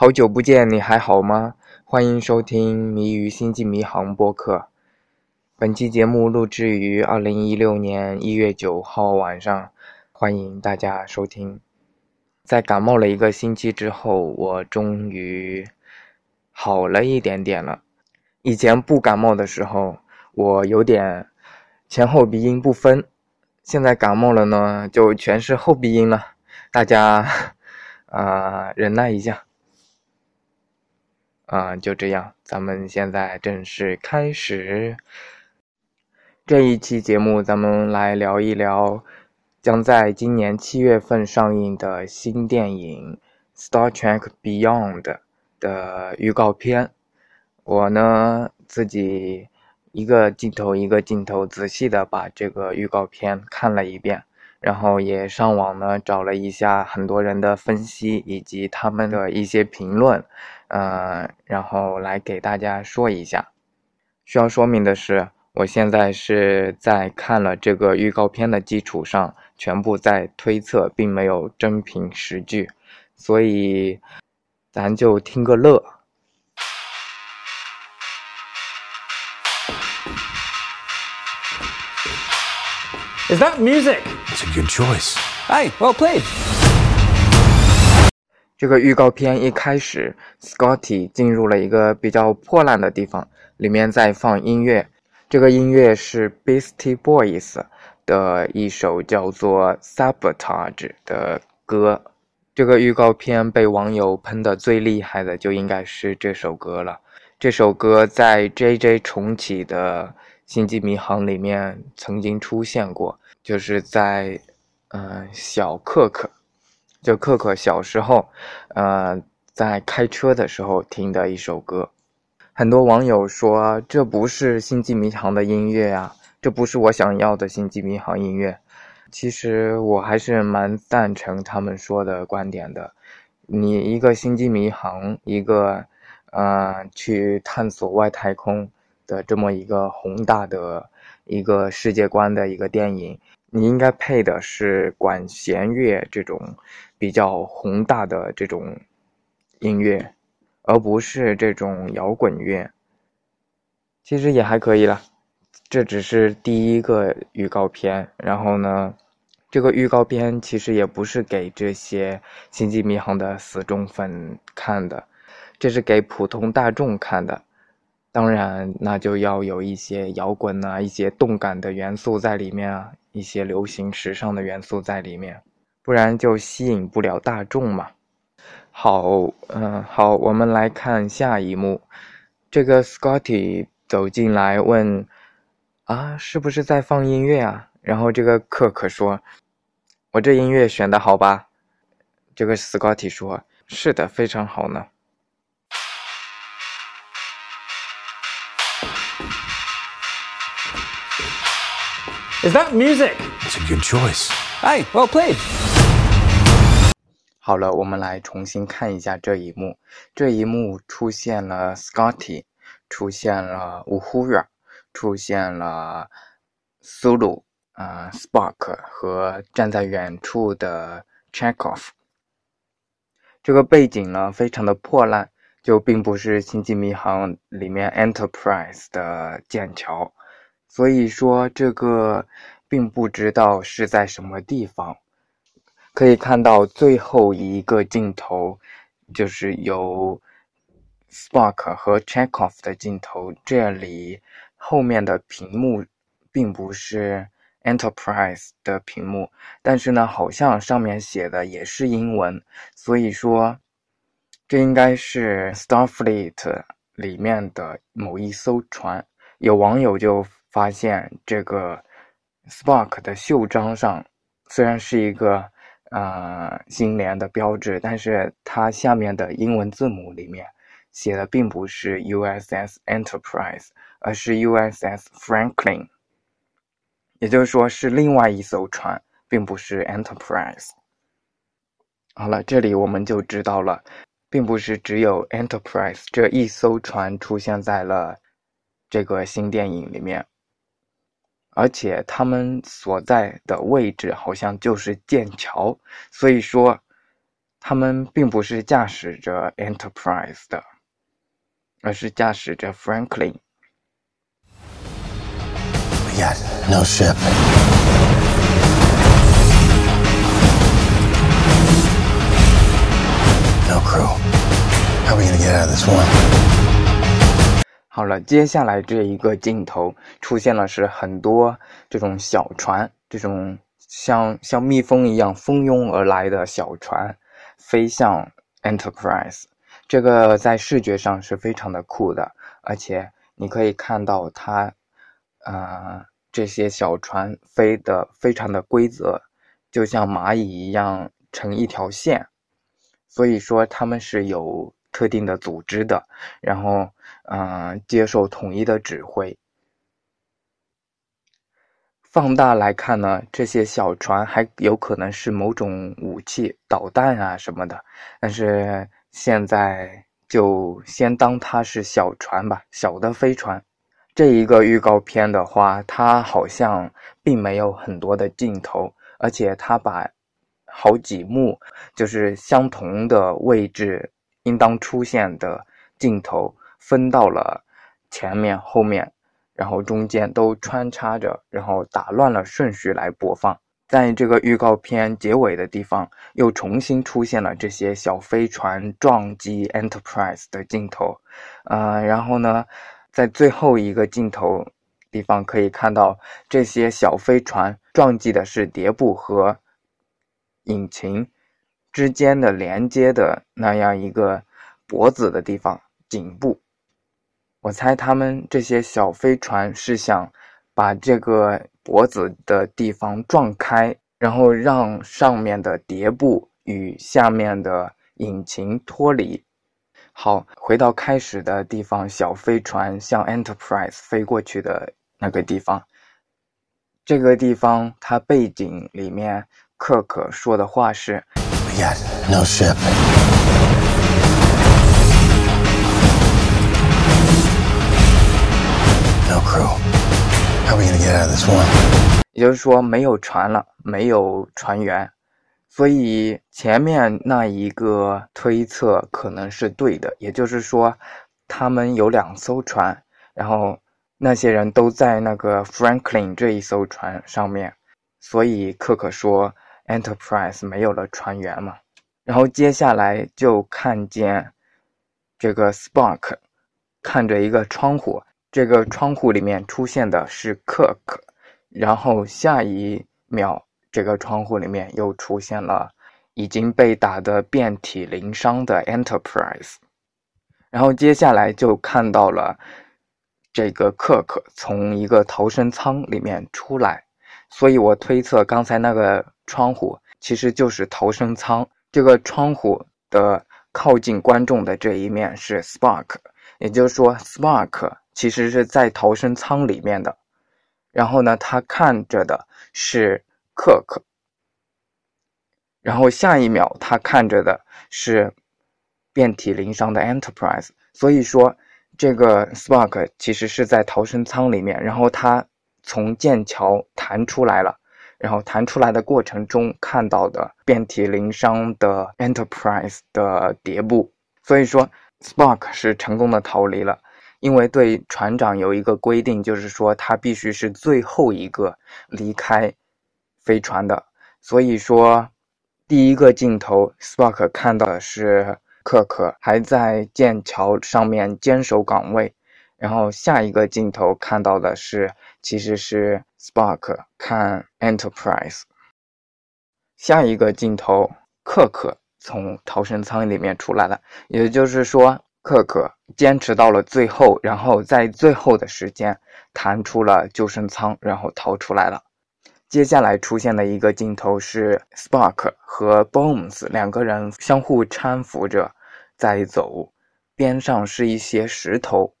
好久不见，你还好吗？欢迎收听《谜语星际迷航》播客。本期节目录制于二零一六年一月九号晚上，欢迎大家收听。在感冒了一个星期之后，我终于好了一点点了。以前不感冒的时候，我有点前后鼻音不分，现在感冒了呢，就全是后鼻音了。大家啊，忍耐一下。啊，就这样，咱们现在正式开始这一期节目。咱们来聊一聊将在今年七月份上映的新电影《Star Trek Beyond》的预告片。我呢，自己一个镜头一个镜头仔细的把这个预告片看了一遍，然后也上网呢找了一下很多人的分析以及他们的一些评论。呃，然后来给大家说一下。需要说明的是，我现在是在看了这个预告片的基础上，全部在推测，并没有真凭实据，所以咱就听个乐。Is that music? It's a good choice. Hey, well played. 这个预告片一开始，Scotty 进入了一个比较破烂的地方，里面在放音乐。这个音乐是 Beastie Boys 的一首叫做《Sabotage》的歌。这个预告片被网友喷的最厉害的就应该是这首歌了。这首歌在 J.J. 重启的《星际迷航》里面曾经出现过，就是在嗯小克克。就可可小时候，呃，在开车的时候听的一首歌，很多网友说这不是《星际迷航》的音乐呀，这不是我想要的《星际迷航》音乐。其实我还是蛮赞成他们说的观点的。你一个《星际迷航》，一个呃去探索外太空的这么一个宏大的一个世界观的一个电影。你应该配的是管弦乐这种比较宏大的这种音乐，而不是这种摇滚乐。其实也还可以了，这只是第一个预告片。然后呢，这个预告片其实也不是给这些星际迷航的死忠粉看的，这是给普通大众看的。当然，那就要有一些摇滚啊，一些动感的元素在里面啊。一些流行时尚的元素在里面，不然就吸引不了大众嘛。好，嗯，好，我们来看下一幕。这个 Scotty 走进来问：“啊，是不是在放音乐啊？”然后这个可可说：“我这音乐选的好吧？”这个 Scotty 说：“是的，非常好呢。” Is that music? It's a good choice. Hey, well played. 好了，我们来重新看一下这一幕。这一幕出现了 Scotty，出现了 Uhura，出现了 Sulu，啊，Spark 和站在远处的 Chekhov。这个背景呢，非常的破烂，就并不是《星际迷航》里面 Enterprise 的剑桥。所以说，这个并不知道是在什么地方。可以看到最后一个镜头，就是有 Spark 和 Chekhov 的镜头。这里后面的屏幕并不是 Enterprise 的屏幕，但是呢，好像上面写的也是英文。所以说，这应该是 Starfleet 里面的某一艘船。有网友就。发现这个 Spark 的袖章上虽然是一个呃星联的标志，但是它下面的英文字母里面写的并不是 USS Enterprise，而是 USS Franklin，也就是说是另外一艘船，并不是 Enterprise。好了，这里我们就知道了，并不是只有 Enterprise 这一艘船出现在了这个新电影里面。而且他们所在的位置好像就是剑桥，所以说他们并不是驾驶着 Enterprise 的，而是驾驶着 Franklin。We got no ship. No crew. How are we gonna get out of this one? 好了，接下来这一个镜头出现了是很多这种小船，这种像像蜜蜂一样蜂拥而来的小船，飞向 Enterprise。这个在视觉上是非常的酷的，而且你可以看到它，呃，这些小船飞得非常的规则，就像蚂蚁一样成一条线。所以说他们是有特定的组织的，然后嗯、接受统一的指挥。放大来看呢，这些小船还有可能是某种武器、导弹啊什么的，但是现在就先当它是小船吧，小的飞船。这一个预告片的话，它好像并没有很多的镜头，而且它把好几幕就是相同的位置应当出现的镜头分到了前面、后面，然后中间都穿插着，然后打乱了顺序来播放。在这个预告片结尾的地方，又重新出现了这些小飞船撞击 Enterprise 的镜头，呃，然后呢，在最后一个镜头地方可以看到这些小飞船撞击的是碟部和引擎之间的连接的那样一个脖子的地方，颈部。我猜他们这些小飞船是想把这个脖子的地方撞开，然后让上面的碟部与下面的引擎脱离。好，回到开始的地方，小飞船向 Enterprise 飞过去的那个地方。这个地方，它背景里面，克克说的话是 We got no ship. No crew. How are we gonna get out of this one? 也就是说没有船了，没有船员，所以前面那一个推测可能是对的。也就是说，他们有两艘船，然后那些人都在那个 Franklin 这一艘船上面，所以克克说 Enterprise 没有了船员嘛。然后接下来就看见这个 Spark 看着一个窗户，这个窗户里面出现的是 Cook。然后下一秒，这个窗户里面又出现了已经被打得遍体鳞伤的 Enterprise，然后接下来就看到了这个 Cook 从一个逃生舱里面出来，所以我推测刚才那个窗户其实就是逃生舱。这个窗户的靠近观众的这一面是 Spark，也就是说 Spark 其实是在逃生舱里面的。然后呢，他看着的是克克，然后下一秒他看着的是遍体鳞伤的 Enterprise。所以说，这个 Spark 其实是在逃生舱里面，然后他从剑桥弹出来了，然后弹出来的过程中看到的遍体鳞伤的 Enterprise 的碟部，所以说 Spark 是成功的逃离了。因为对船长有一个规定，就是说他必须是最后一个离开飞船的。所以说，第一个镜头，Spark 看到的是克克还在剑桥上面坚守岗位，然后下一个镜头看到的是其实是 Spark 看 Enterprise。下一个镜头，克克从逃生舱里面出来了，也就是说。克克坚持到了最后，然后在最后的时间弹出了救生舱，然后逃出来了。接下来出现的一个镜头是 Spark 和 Bones 两个人相互搀扶着在走，边上是一些石头，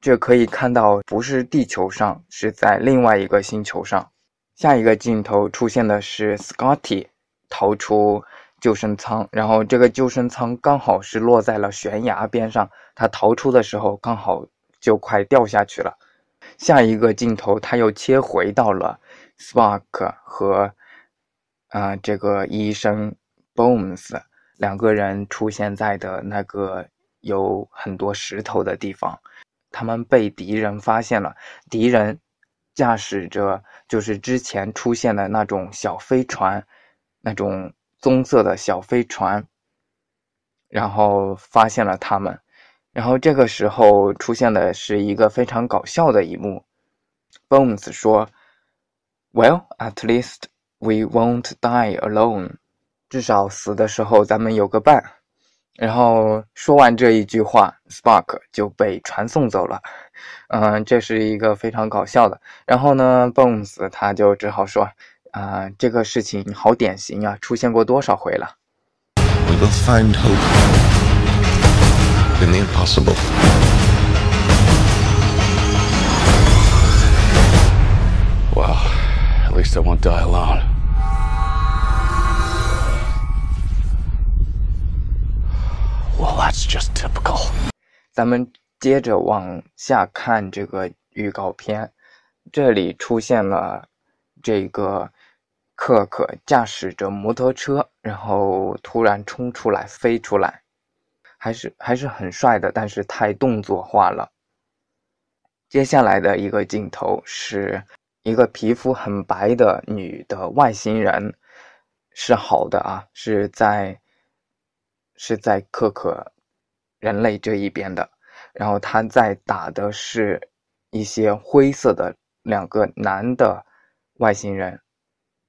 这可以看到不是地球上，是在另外一个星球上。下一个镜头出现的是 Scotty 逃出。救生舱，然后这个救生舱刚好是落在了悬崖边上，他逃出的时候刚好就快掉下去了。下一个镜头，他又切回到了 Spark 和啊、呃、这个医生 Bones 两个人出现在的那个有很多石头的地方，他们被敌人发现了。敌人驾驶着就是之前出现的那种小飞船，那种棕色的小飞船，然后发现了他们。然后这个时候出现的是一个非常搞笑的一幕，Bones 说：“Well, at least we won't die alone。”至少死的时候咱们有个伴。然后说完这一句话，Spark 就被传送走了。嗯，这是一个非常搞笑的。然后呢，Bones 他就只好说：“啊、这个事情好典型啊，出现过多少回了。” We will find hope in the impossible. Well, at least I won't die alone. It's just typical. 咱们接着往下看这个预告片，这里出现了这个克克驾驶着摩托车，然后突然冲出来飞出来，还是还是很帅的，但是太动作化了。接下来的一个镜头是一个皮肤很白的女的外星人，是好的啊，是在是在可可人类这一边的，然后他在打的是一些灰色的两个男的外星人，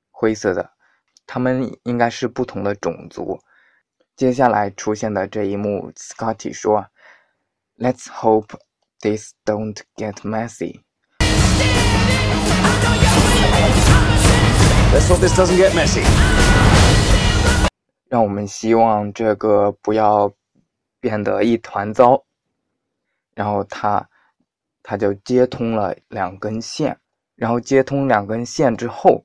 灰色的，他们应该是不同的种族。接下来出现的这一幕，Scotty 说：“Let's hope this don't get messy。” Let's hope this doesn't get messy. 让我们希望这个不要变得一团糟。然后他他就接通了两根线，然后接通两根线之后，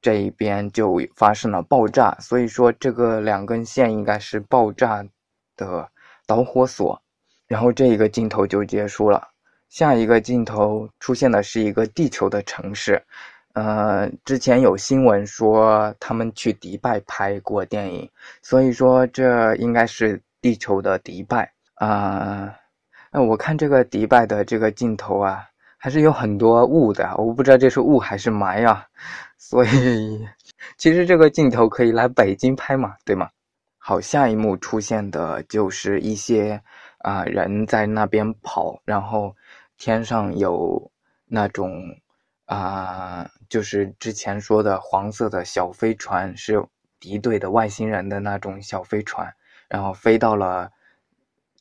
这一边就发生了爆炸。所以说这个两根线应该是爆炸的导火索。然后这一个镜头就结束了。下一个镜头出现的是一个地球的城市。呃，之前有新闻说他们去迪拜拍过电影，所以说这应该是地球的迪拜啊。那、我看这个迪拜的这个镜头啊，还是有很多雾的，我不知道这是雾还是霾啊。所以其实这个镜头可以来北京拍嘛，对吗？好，下一幕出现的就是一些啊、人在那边跑，然后天上有那种。啊、就是之前说的黄色的小飞船，是敌对的外星人的那种小飞船，然后飞到了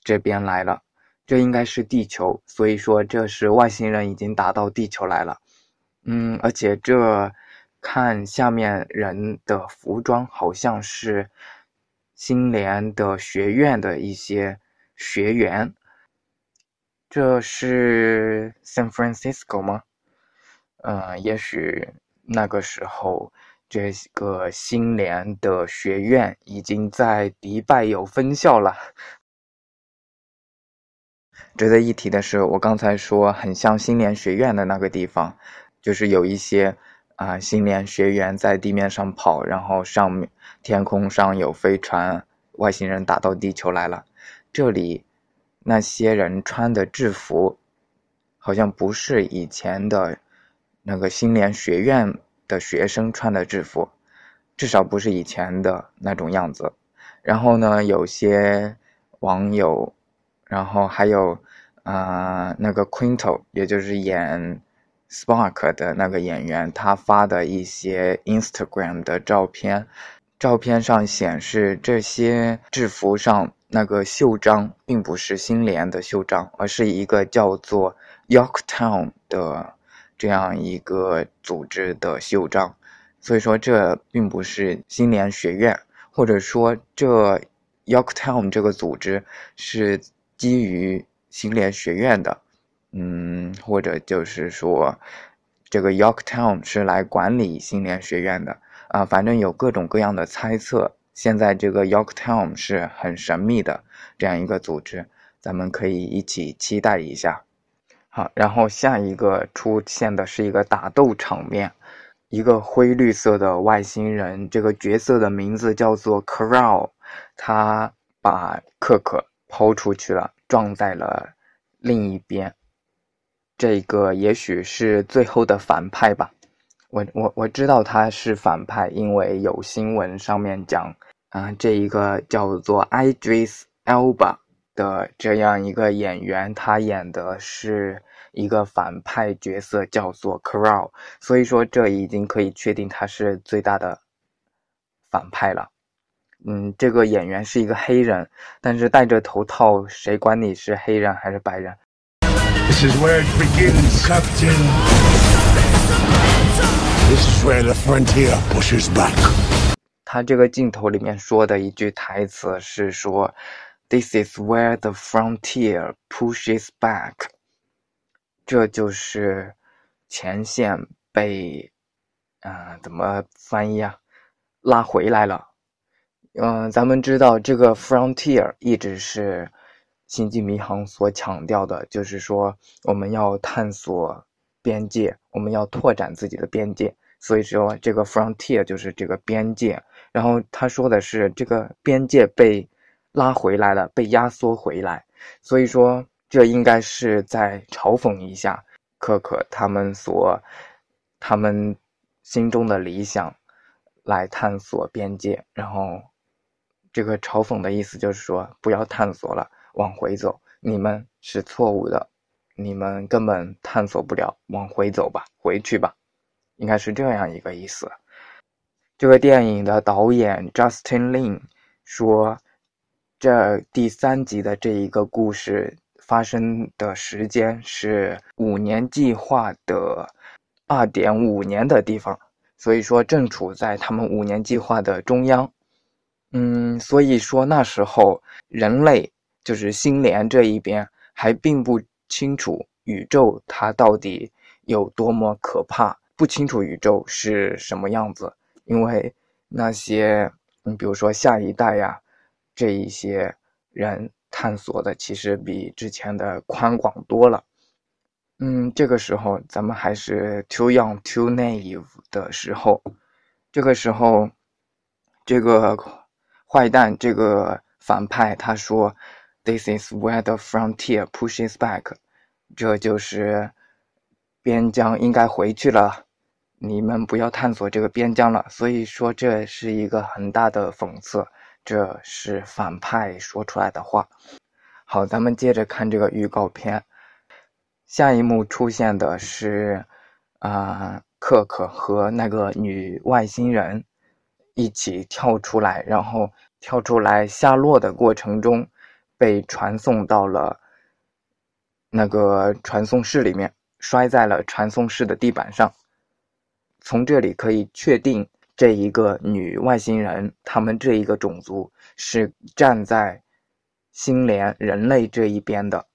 这边来了。这应该是地球，所以说这是外星人已经打到地球来了。嗯，而且这看下面人的服装，好像是新联的学院的一些学员。这是 San Francisco 吗？呃，也许那个时候，这个新联的学院已经在迪拜有分校了。值得一提的是，我刚才说很像新联学院的那个地方，就是有一些啊、新联学员在地面上跑，然后上面天空上有飞船，外星人打到地球来了。这里那些人穿的制服，好像不是以前的那个新联学院的学生穿的制服，至少不是以前的那种样子。然后呢，有些网友，然后还有、呃那个 Quinto，也就是演 Spark 的那个演员，他发的一些 Instagram 的照片，照片上显示这些制服上那个袖章并不是新联的袖章，而是一个叫做 Yorktown 的这样一个组织的袖章，所以说这并不是新联学院，或者说这 Yorktown 这个组织是基于新联学院的，嗯，或者就是说这个 Yorktown 是来管理新联学院的啊，反正有各种各样的猜测。现在这个 Yorktown 是很神秘的这样一个组织，咱们可以一起期待一下。好，然后下一个出现的是一个打斗场面，一个灰绿色的外星人，这个角色的名字叫做 Crow，他把可可抛出去了，撞在了另一边。这个也许是最后的反派吧。我我我知道他是反派，因为有新闻上面讲，啊、这一个叫做 Idris Elba 的这样一个演员，他演的是一个反派角色，叫做 Crow，所以说这已经可以确定他是最大的反派了。嗯，这个演员是一个黑人，但是戴着头套，谁管你是黑人还是白人？This is where it begins, Captain. This is where the frontier pushes back. 他这个镜头里面说的一句台词是说：“This is where the frontier pushes back。”这就是前线被，啊、怎么翻译啊？拉回来了。嗯、咱们知道这个 frontier 一直是星际迷航所强调的，就是说我们要探索边界，我们要拓展自己的边界。所以说，这个 frontier 就是这个边界。然后他说的是这个边界被拉回来了，被压缩回来。所以说，这应该是在嘲讽一下可可他们所他们心中的理想，来探索边界。然后，这个嘲讽的意思就是说，不要探索了，往回走，你们是错误的，你们根本探索不了，往回走吧，回去吧。应该是这样一个意思。这个电影的导演 Justin Lin 说，这第三集的这一个故事发生的时间是五年计划的二点五年的地方，所以说正处在他们五年计划的中央。嗯，所以说那时候人类就是星联这一边还并不清楚宇宙它到底有多么可怕。不清楚宇宙是什么样子，因为那些，你比如说下一代呀，这一些人探索的其实比之前的宽广多了。嗯，这个时候咱们还是 too young too naive 的时候，这个时候，这个坏蛋这个反派他说，This is where the frontier pushes back，这就是边疆应该回去了。你们不要探索这个边疆了，所以说这是一个很大的讽刺，这是反派说出来的话。好，咱们接着看这个预告片，下一幕出现的是啊、克克和那个女外星人一起跳出来，然后跳出来下落的过程中，被传送到了那个传送室里面，摔在了传送室的地板上。从这里可以确定，这一个女外星人，他们这一个种族是站在星联人类这一边的，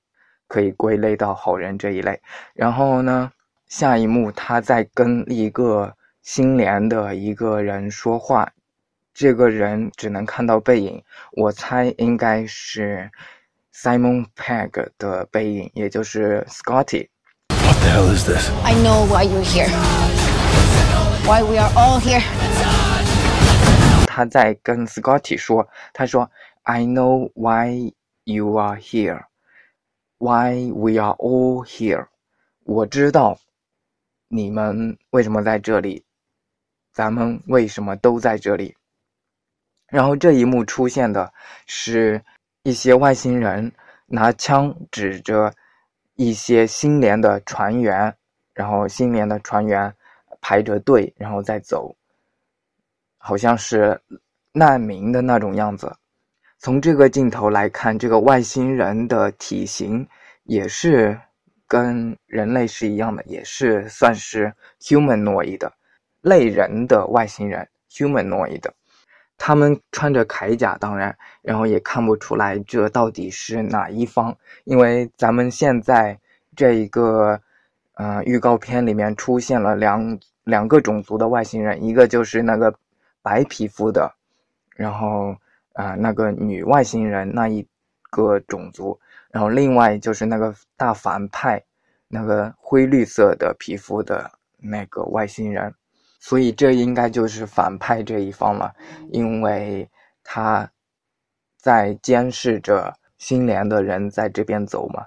可以归类到好人这一类。然后呢，下一幕他在跟一个星联的一个人说话，这个人只能看到背影，我猜应该是 Simon Pegg 的背影，也就是 Scotty。What the hell is this? I know why you're here. Why we are all here. 他在跟 Scotty 说，他说：“I know why you are here, why we are all here。我知道你们为什么在这里，咱们为什么都在这里。”然后这一幕出现的是一些外星人拿枪指着一些星联的船员，然后星联的船员排着队，然后再走。好像是难民的那种样子。从这个镜头来看，这个外星人的体型也是跟人类是一样的，也是算是 humanoid 的类人的外星人 humanoid。他们穿着铠甲，当然，然后也看不出来这到底是哪一方，因为咱们现在这一个，呃，预告片里面出现了两两个种族的外星人，一个就是那个。白皮肤的，然后啊、那个女外星人那一个种族，然后另外就是那个大反派，那个灰绿色的皮肤的那个外星人，所以这应该就是反派这一方了，因为他在监视着星联的人在这边走嘛？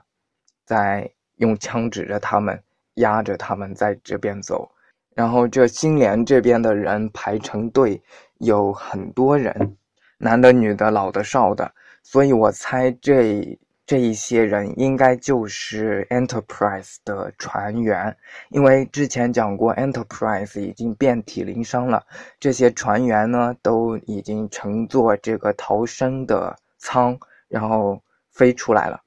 在用枪指着他们，压着他们在这边走。然后这星联这边的人排成队，有很多人，男的、女的、老的、少的，所以我猜这这一些人应该就是 Enterprise 的船员，因为之前讲过 Enterprise 已经遍体鳞伤了，这些船员呢都已经乘坐这个逃生的舱，然后飞出来了。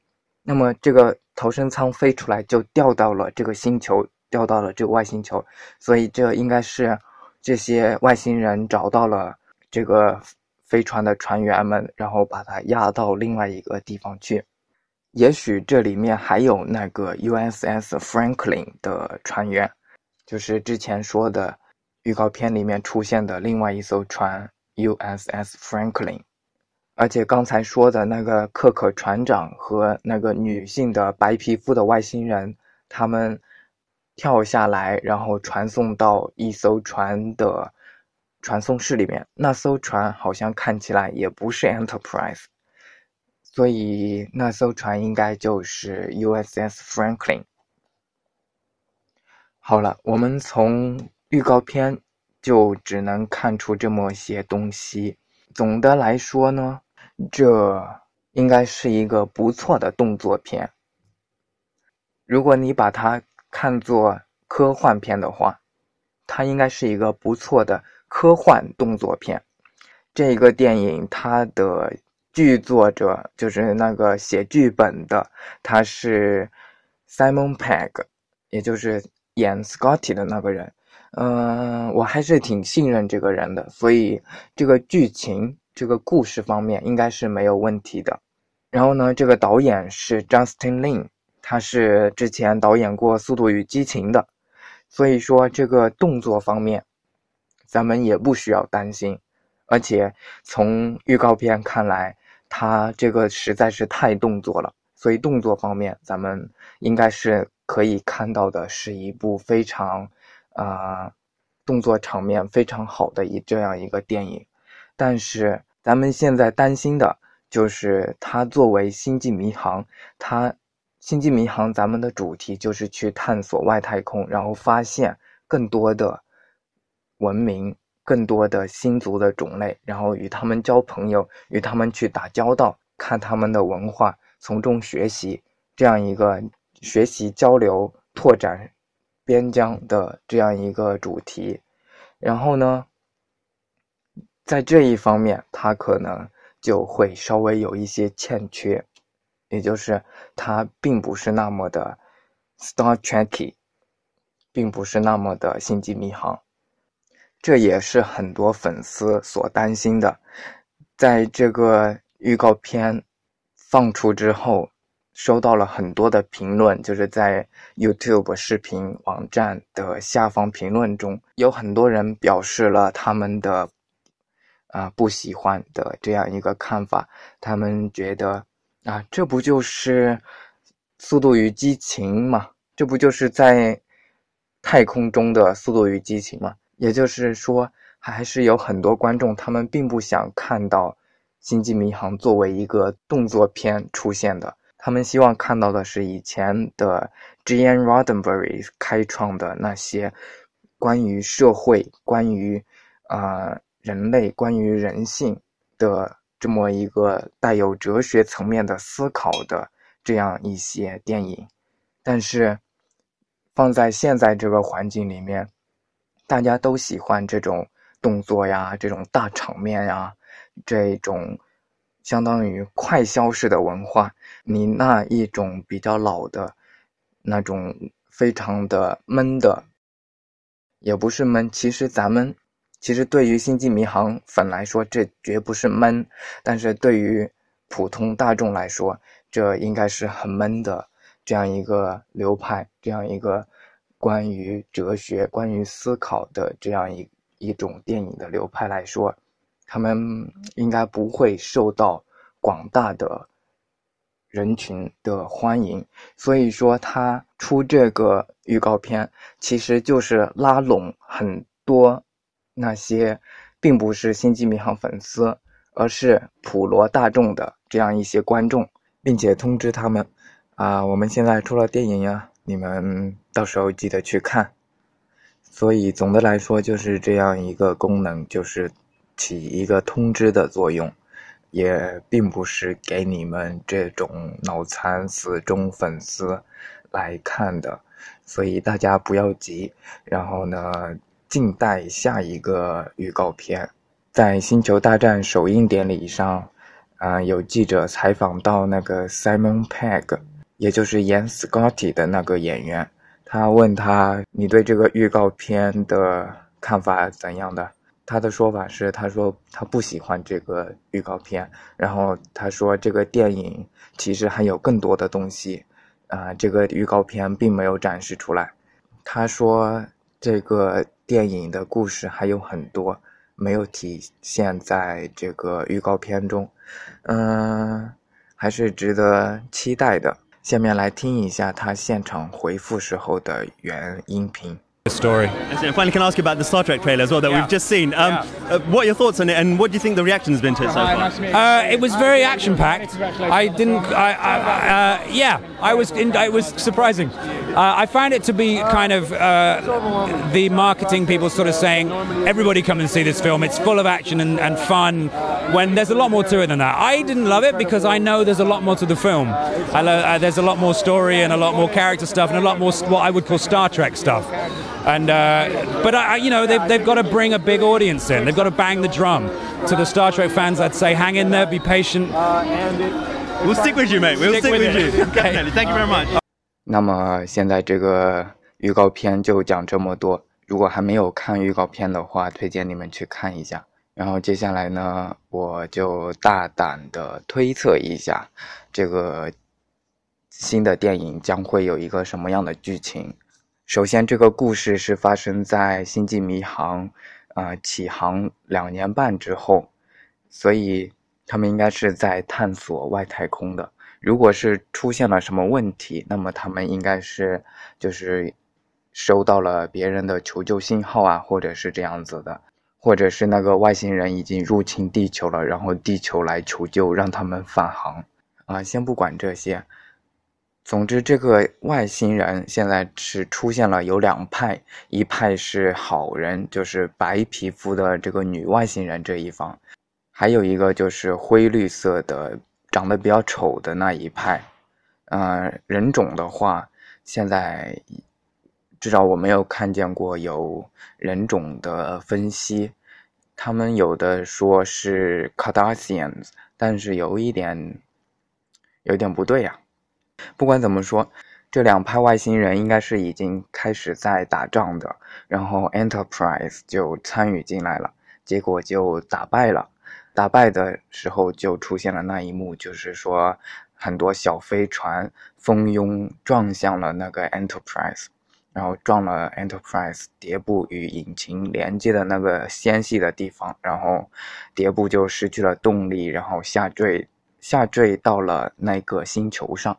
那么这个逃生舱飞出来就掉到了这个星球。掉到了这个外星球，所以这应该是这些外星人找到了这个飞船的船员们，然后把它压到另外一个地方去。也许这里面还有那个 USS Franklin 的船员，就是之前说的预告片里面出现的另外一艘船 USS Franklin。而且刚才说的那个克可船长和那个女性的白皮肤的外星人，他们。跳下来，然后传送到一艘船的传送室里面。那艘船好像看起来也不是 Enterprise，所以那艘船应该就是 USS Franklin。好了，我们从预告片就只能看出这么些东西。总的来说呢，这应该是一个不错的动作片。如果你把它。看作科幻片的话，它应该是一个不错的科幻动作片。这个电影它的剧作者就是那个写剧本的，他是 Simon Pegg，也就是演 Scotty 的那个人。嗯，我还是挺信任这个人的，所以这个剧情、这个故事方面应该是没有问题的。然后呢，这个导演是 Justin Lin。他是之前导演过《速度与激情》的，所以说这个动作方面，咱们也不需要担心。而且从预告片看来，他这个实在是太动作了，所以动作方面咱们应该是可以看到的，是一部非常啊动作场面非常好的一这样一个电影。但是咱们现在担心的就是它作为星际迷航，它。星际迷航，咱们的主题就是去探索外太空，然后发现更多的文明、更多的星族的种类，然后与他们交朋友，与他们去打交道，看他们的文化，从中学习，这样一个学习交流、拓展边疆的这样一个主题。然后呢，在这一方面，他可能就会稍微有一些欠缺。也就是他并不是那么的 Star Trek，并不是那么的星际迷航，这也是很多粉丝所担心的。在这个预告片放出之后，收到了很多的评论，就是在 YouTube 视频网站的下方评论中，有很多人表示了他们的啊不喜欢的这样一个看法，他们觉得。啊，这不就是《速度与激情》吗？这不就是在太空中的《速度与激情》吗？也就是说，还是有很多观众他们并不想看到《星际迷航》作为一个动作片出现的，他们希望看到的是以前的 g n Roddenberry 开创的那些关于社会、关于啊人类、关于人性的。这么一个带有哲学层面的思考的这样一些电影，但是放在现在这个环境里面，大家都喜欢这种动作呀，这种大场面呀，这种相当于快消式的文化。你那一种比较老的那种非常的闷的，也不是闷，其实咱们。其实对于星际迷航粉来说，这绝不是闷；但是对于普通大众来说，这应该是很闷的这样一个流派，这样一个关于哲学、关于思考的这样一一种电影的流派来说，他们应该不会受到广大的人群的欢迎。所以说，他出这个预告片，其实就是拉拢很多。那些并不是星际迷航粉丝，而是普罗大众的这样一些观众，并且通知他们，啊，我们现在出了电影呀，你们到时候记得去看。所以总的来说就是这样一个功能，就是起一个通知的作用，也并不是给你们这种脑残死忠粉丝来看的，所以大家不要急。然后呢，静待下一个预告片。在《星球大战》首映典礼上，啊，有记者采访到那个 Simon Pegg，也就是演 Scotty 的那个演员。他问他：“你对这个预告片的看法怎样的？”他的说法是：“他说他不喜欢这个预告片，然后他说这个电影其实还有更多的东西，啊，这个预告片并没有展示出来。他说这个电影的故事还有很多没有体现在这个预告片中，嗯，还是值得期待的。”下面来听一下他现场回复时候的原音频。Story. And finally, can I ask you about the Star Trek trailer as well that Yeah. we've just seen? Um, Yeah. uh, what are your thoughts on it, and what do you think the reaction has been to it so far? Uh, it was very action packed. I didn't. I, I, uh, yeah, I was. In, it was surprising. Uh, I found it to be kind of uh, the marketing people sort of saying, "Everybody come and see this film. It's full of action and, and fun." When there's a lot more to it than that. I didn't love it because I know there's a lot more to the film. I lo- uh, there's a lot more story and a lot more character stuff and a lot more s- what I would call Star Trek stuff. And uh, but I, I- you know they've, they've got to bring a big audience in. They've got to bang the drum. To the Star Trek fans, I'd say hang in there, be patient. We'll stick with you, mate. We'll Stick stick, with with, it. you. Okay. Definitely. Thank you very much. 那么现在这个预告片就讲这么多。如果还没有看预告片的话，推荐你们去看一下。然后接下来呢，我就大胆的推测一下，这个新的电影将会有一个什么样的剧情。 首先，这个故事是发生在星际迷航，呃，起航两年半之后，所以他们应该是在探索外太空的。如果是出现了什么问题，那么他们应该是就是收到了别人的求救信号啊，或者是这样子的，或者是那个外星人已经入侵地球了，然后地球来求救，让他们返航啊。先不管这些，总之这个外星人现在是出现了有两派，一派是好人，就是白皮肤的这个女外星人这一方，还有一个就是灰绿色的。长得比较丑的那一派，呃，人种的话，现在至少我没有看见过有人种的分析。他们有的说是 Cardassians，但是有一点有点不对呀、不管怎么说，这两派外星人应该是已经开始在打仗的，然后 Enterprise 就参与进来了，结果就打败了。打败的时候就出现了那一幕，就是说很多小飞船蜂拥撞向了那个 Enterprise，然后撞了 Enterprise 碟部与引擎连接的那个纤细的地方，然后碟部就失去了动力，然后下坠下坠到了那个星球上。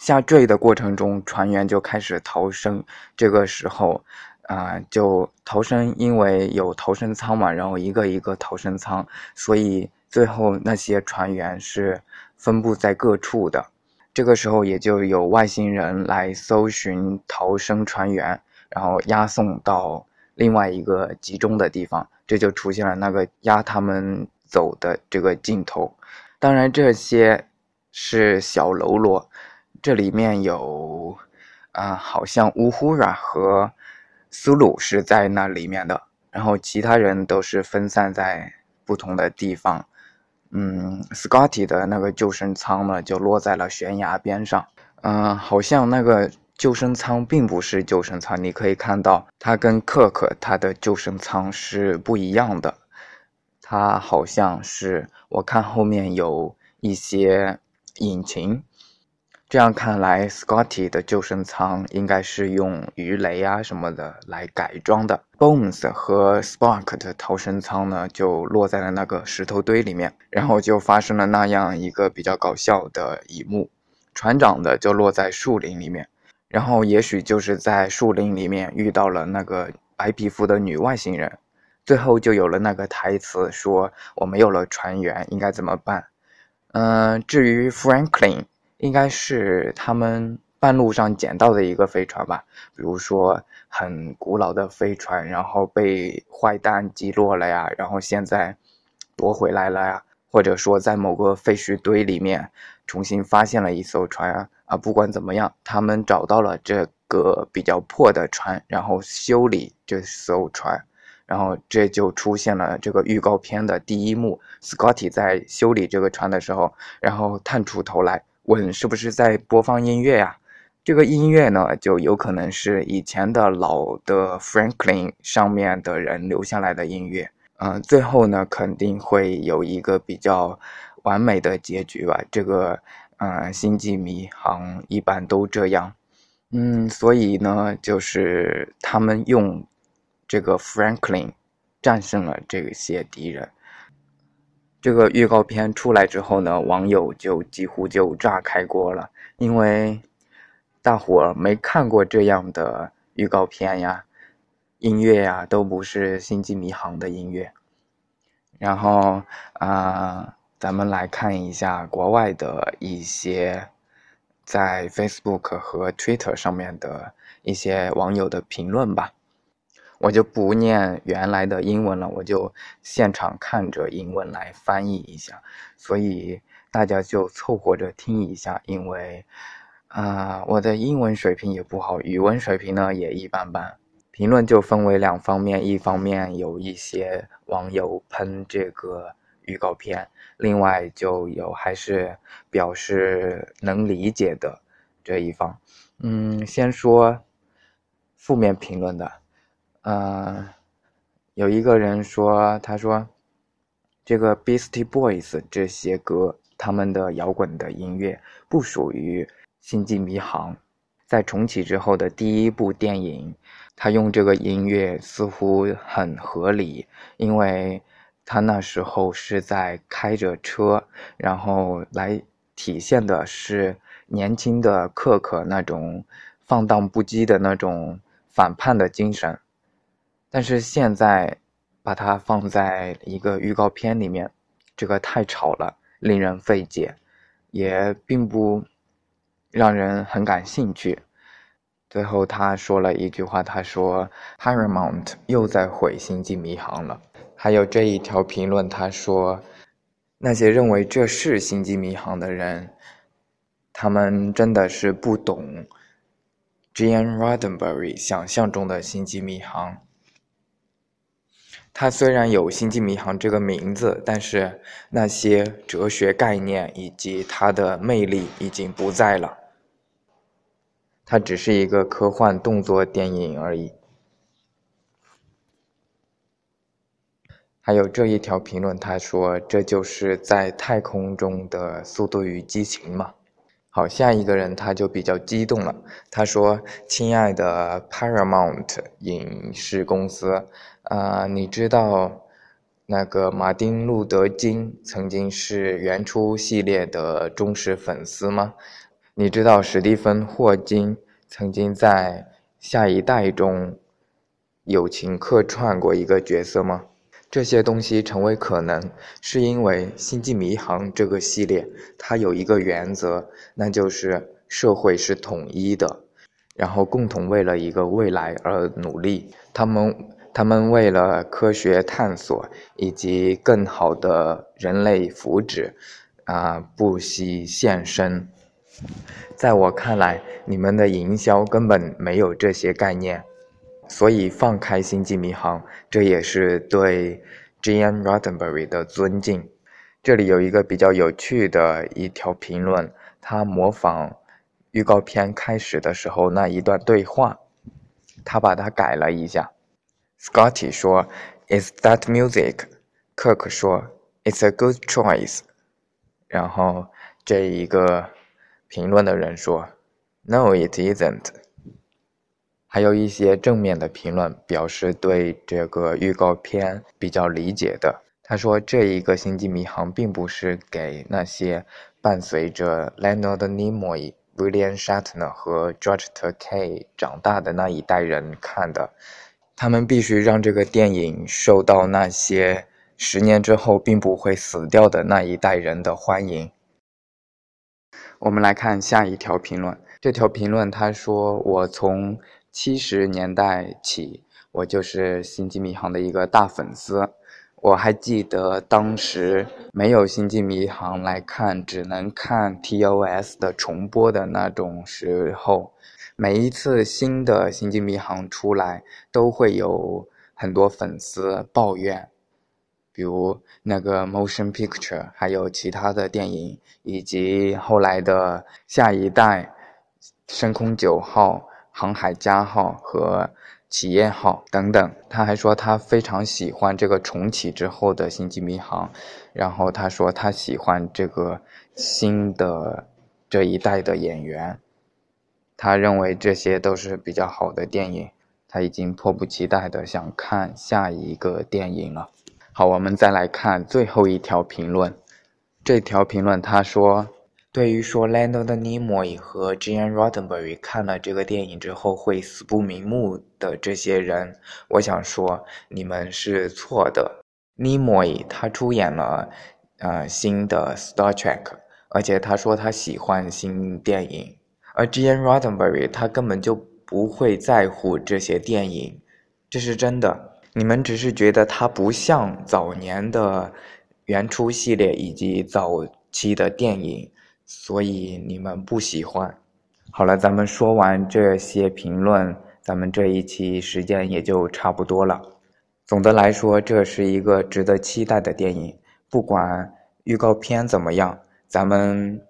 下坠的过程中，船员就开始逃生。这个时候，啊、就逃生，因为有逃生舱嘛，然后一个一个逃生舱，所以最后那些船员是分布在各处的。这个时候也就有外星人来搜寻逃生船员，然后押送到另外一个集中的地方，这就出现了那个押他们走的这个镜头。当然，这些是小喽啰，这里面有啊、好像乌呼拉和苏鲁是在那里面的，然后其他人都是分散在不同的地方。嗯，Scotty 的那个救生舱呢，就落在了悬崖边上。嗯、好像那个救生舱并不是救生舱，你可以看到它跟克克他的救生舱是不一样的。它好像是我看后面有一些引擎，这样看来，Scotty 的救生舱应该是用鱼雷啊什么的来改装的。Bones 和 Spark 的逃生舱呢，就落在了那个石头堆里面，然后就发生了那样一个比较搞笑的一幕。船长的就落在树林里面，然后也许就是在树林里面遇到了那个白皮肤的女外星人。最后就有了那个台词说我没有了船员，应该怎么办？嗯，至于 Franklin，应该是他们半路上捡到的一个飞船吧，比如说很古老的飞船，然后被坏蛋击落了呀，然后现在夺回来了呀，或者说在某个废墟堆里面重新发现了一艘船啊，啊，不管怎么样，他们找到了这个比较破的船，然后修理这艘船。然后这就出现了这个预告片的第一幕，Scotty 在修理这个船的时候，然后探出头来问是不是在播放音乐呀？这个音乐呢，就有可能是以前的老的 Franklin 上面的人留下来的音乐。嗯，最后呢，肯定会有一个比较完美的结局吧。这个，嗯，星际迷航一般都这样。嗯，所以呢，就是他们用。这个 Franklin 战胜了这些敌人。这个预告片出来之后呢，网友就几乎就炸开锅了，因为大伙儿没看过这样的预告片呀，音乐呀都不是星际迷航的音乐。然后啊，咱们来看一下国外的一些在 Facebook 和 Twitter 上面的一些网友的评论吧。我就不念原来的英文了，我就现场看着英文来翻译一下，所以大家就凑合着听一下，因为，啊，我的英文水平也不好，语文水平呢也一般般。评论就分为两方面，一方面有一些网友喷这个预告片，另外就有还是表示能理解的这一方。嗯，先说负面评论的。呃，有一个人说，他说，这个 Beastie Boys 这些歌，他们的摇滚的音乐不属于《星际迷航》。在重启之后的第一部电影，他用这个音乐似乎很合理，因为他那时候是在开着车，然后来体现的是年轻的克克那种放荡不羁的那种反叛的精神。但是现在把它放在一个预告片里面，这个太吵了，令人费解，也并不让人很感兴趣。最后他说了一句话，他说：“Paramount 又在毁《星际迷航》了。”还有这一条评论，他说：“那些认为这是《星际迷航》的人，他们真的是不懂 Gene Roddenberry 想象中的《星际迷航》。”它虽然有“星际迷航”这个名字，但是那些哲学概念以及它的魅力已经不在了。它只是一个科幻动作电影而已。还有这一条评论，他说：“这就是在太空中的《速度与激情》嘛。”好，下一个人他就比较激动了，他说：“亲爱的 Paramount 影视公司。”啊，你知道那个马丁·路德·金曾经是原初系列的忠实粉丝吗？你知道史蒂芬·霍金曾经在《下一代》中友情客串过一个角色吗？这些东西成为可能，是因为《星际迷航》这个系列它有一个原则，那就是社会是统一的，然后共同为了一个未来而努力。他们。他们为了科学探索以及更好的人类福祉，啊，不惜献身。在我看来，你们的营销根本没有这些概念，所以放开星际迷航，这也是对 Gene Roddenberry 的尊敬。这里有一个比较有趣的一条评论，他模仿预告片开始的时候那一段对话，他把它改了一下。Scotty 说：“Is that music？” 克克说：“It's a good choice。”然后这一个评论的人说：“No, it isn't。”还有一些正面的评论表示对这个预告片比较理解的。他说：“这一个星际迷航并不是给那些伴随着 Leonard Nimoy、William Shatner 和 George Takei 长大的那一代人看的。”他们必须让这个电影受到那些十年之后并不会死掉的那一代人的欢迎。我们来看下一条评论。这条评论他说：“我从七十年代起，我就是《星际迷航》的一个大粉丝。我还记得当时没有《星际迷航》来看，只能看 TOS 的重播的那种时候。”每一次新的《星际迷航》出来，都会有很多粉丝抱怨，比如那个 Motion Picture，还有其他的电影，以及后来的下一代深空九号、航海家号和企业号等等。他还说他非常喜欢这个重启之后的《星际迷航》，然后他说他喜欢这个新的这一代的演员。他认为这些都是比较好的电影，他已经迫不及待的想看下一个电影了。好，我们再来看最后一条评论。这条评论他说：“对于说 Leonard Nimoy 和 Gene Roddenberry 看了这个电影之后会死不瞑目的这些人，我想说你们是错的。Nimoy 他出演了呃新的 Star Trek，而且他说他喜欢新电影。”而 Gene Roddenberry 他根本就不会在乎这些电影，这是真的。你们只是觉得他不像早年的原初系列以及早期的电影，所以你们不喜欢。好了，咱们说完这些评论，咱们这一期时间也就差不多了。总的来说，这是一个值得期待的电影，不管预告片怎么样，咱们。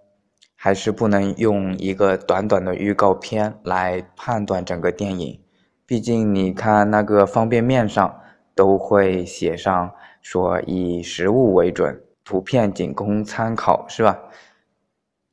还是不能用一个短短的预告片来判断整个电影，毕竟你看那个方便面上都会写上说以实物为准，图片仅供参考，是吧？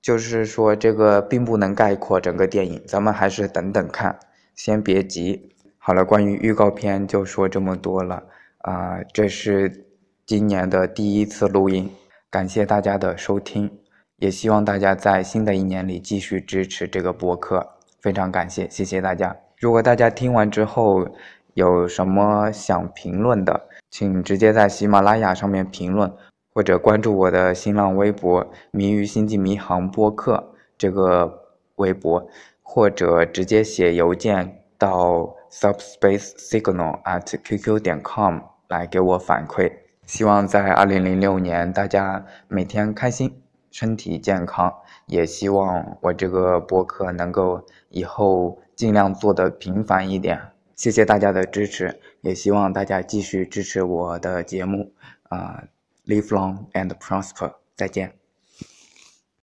就是说这个并不能概括整个电影，咱们还是等等看，先别急。好了，关于预告片就说这么多了啊，这是今年的第一次录音，感谢大家的收听。也希望大家在新的一年里继续支持这个播客，非常感谢，谢谢大家。如果大家听完之后有什么想评论的，请直接在喜马拉雅上面评论，或者关注我的新浪微博“迷于星际迷航播客”这个微博，或者直接写邮件到 subspacesignal@qq 点 com 来给我反馈。希望在二零零六年大家每天开心。身体健康，也希望我这个播客能够以后尽量做的频繁一点。谢谢大家的支持，也希望大家继续支持我的节目。啊，Live long and prosper，再见。